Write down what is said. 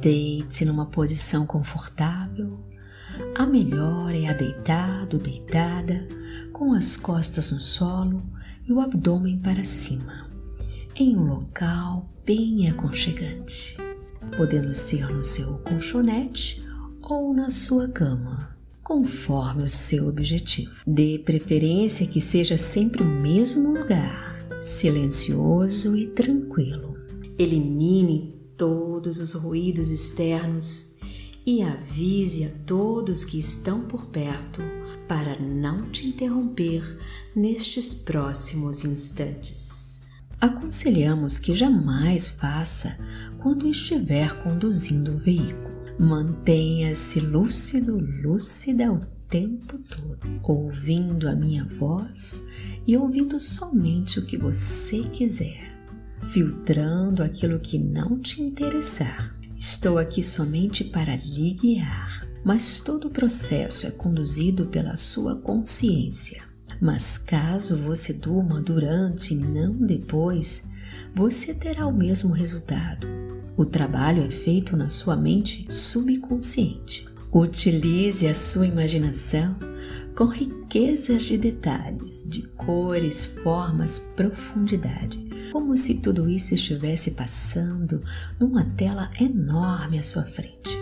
Deite-se numa posição confortável. A melhor é a deitado, deitada, com as costas no solo e o abdômen para cima, em um local bem aconchegante, podendo ser no seu colchonete ou na sua cama, conforme o seu objetivo. Dê preferência que seja sempre o mesmo lugar, silencioso e tranquilo. Elimine todos os ruídos externos e avise a todos que estão por perto para não te interromper nestes próximos instantes. Aconselhamos que jamais faça quando estiver conduzindo o veículo. Mantenha-se lúcido, lúcida o tempo todo, ouvindo a minha voz e ouvindo somente o que você quiser filtrando aquilo que não te interessar. Estou aqui somente para lhe guiar, mas todo o processo é conduzido pela sua consciência. Mas caso você durma durante e não depois, você terá o mesmo resultado. O trabalho é feito na sua mente subconsciente. Utilize a sua imaginação com riquezas de detalhes, de cores, formas, profundidade como se tudo isso estivesse passando numa tela enorme à sua frente.